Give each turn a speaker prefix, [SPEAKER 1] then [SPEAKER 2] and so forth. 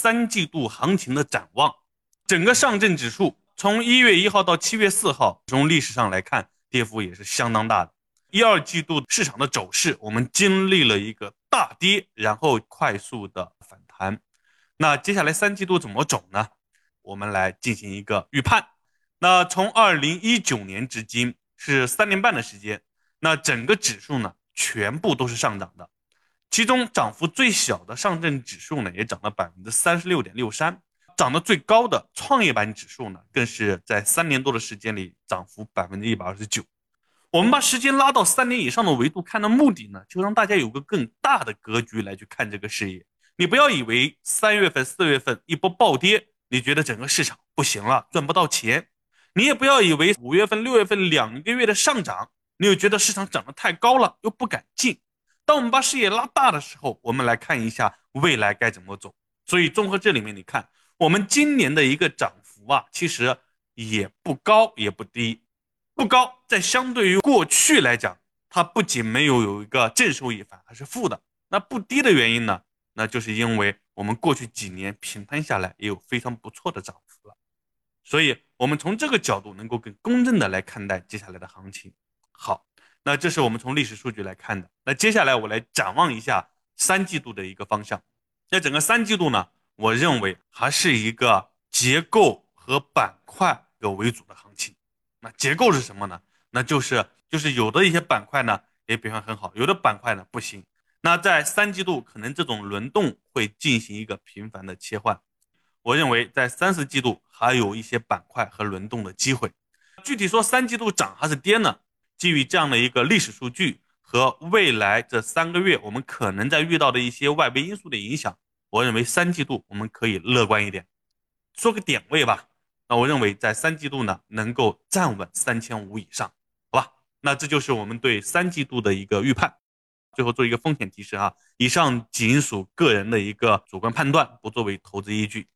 [SPEAKER 1] 三季度行情的展望。整个上证指数从一月一号到七月四号，从历史上来看，跌幅也是相当大的。一二季度市场的走势，我们经历了一个大跌，然后快速的反弹。那接下来三季度怎么走呢？我们来进行一个预判。那从二零一九年至今是三年半的时间，那整个指数呢，全部都是上涨的。其中涨幅最小的上证指数呢，也涨了百分之三十六点六三；涨得最高的创业板指数呢，更是在三年多的时间里涨幅百分之一百二十九。我们把时间拉到三年以上的维度看的目的呢，就让大家有个更大的格局来去看这个事业。你不要以为三月份、四月份一波暴跌，你觉得整个市场不行了，赚不到钱；你也不要以为五月份、六月份两个月的上涨，你又觉得市场涨得太高了，又不敢进。当我们把视野拉大的时候，我们来看一下未来该怎么走。所以综合这里面，你看我们今年的一个涨幅啊，其实也不高也不低，不高，在相对于过去来讲，它不仅没有有一个正收益，反而是负的。那不低的原因呢，那就是因为我们过去几年平摊下来也有非常不错的涨幅了。所以，我们从这个角度能够更公正的来看待接下来的行情。好。那这是我们从历史数据来看的。那接下来我来展望一下三季度的一个方向。那整个三季度呢，我认为还是一个结构和板块有为主的行情。那结构是什么呢？那就是就是有的一些板块呢也表现很好，有的板块呢不行。那在三季度可能这种轮动会进行一个频繁的切换。我认为在三四季度还有一些板块和轮动的机会。具体说三季度涨还是跌呢？基于这样的一个历史数据和未来这三个月我们可能在遇到的一些外围因素的影响，我认为三季度我们可以乐观一点。说个点位吧，那我认为在三季度呢能够站稳三千五以上，好吧？那这就是我们对三季度的一个预判。最后做一个风险提示啊，以上仅属个人的一个主观判断，不作为投资依据。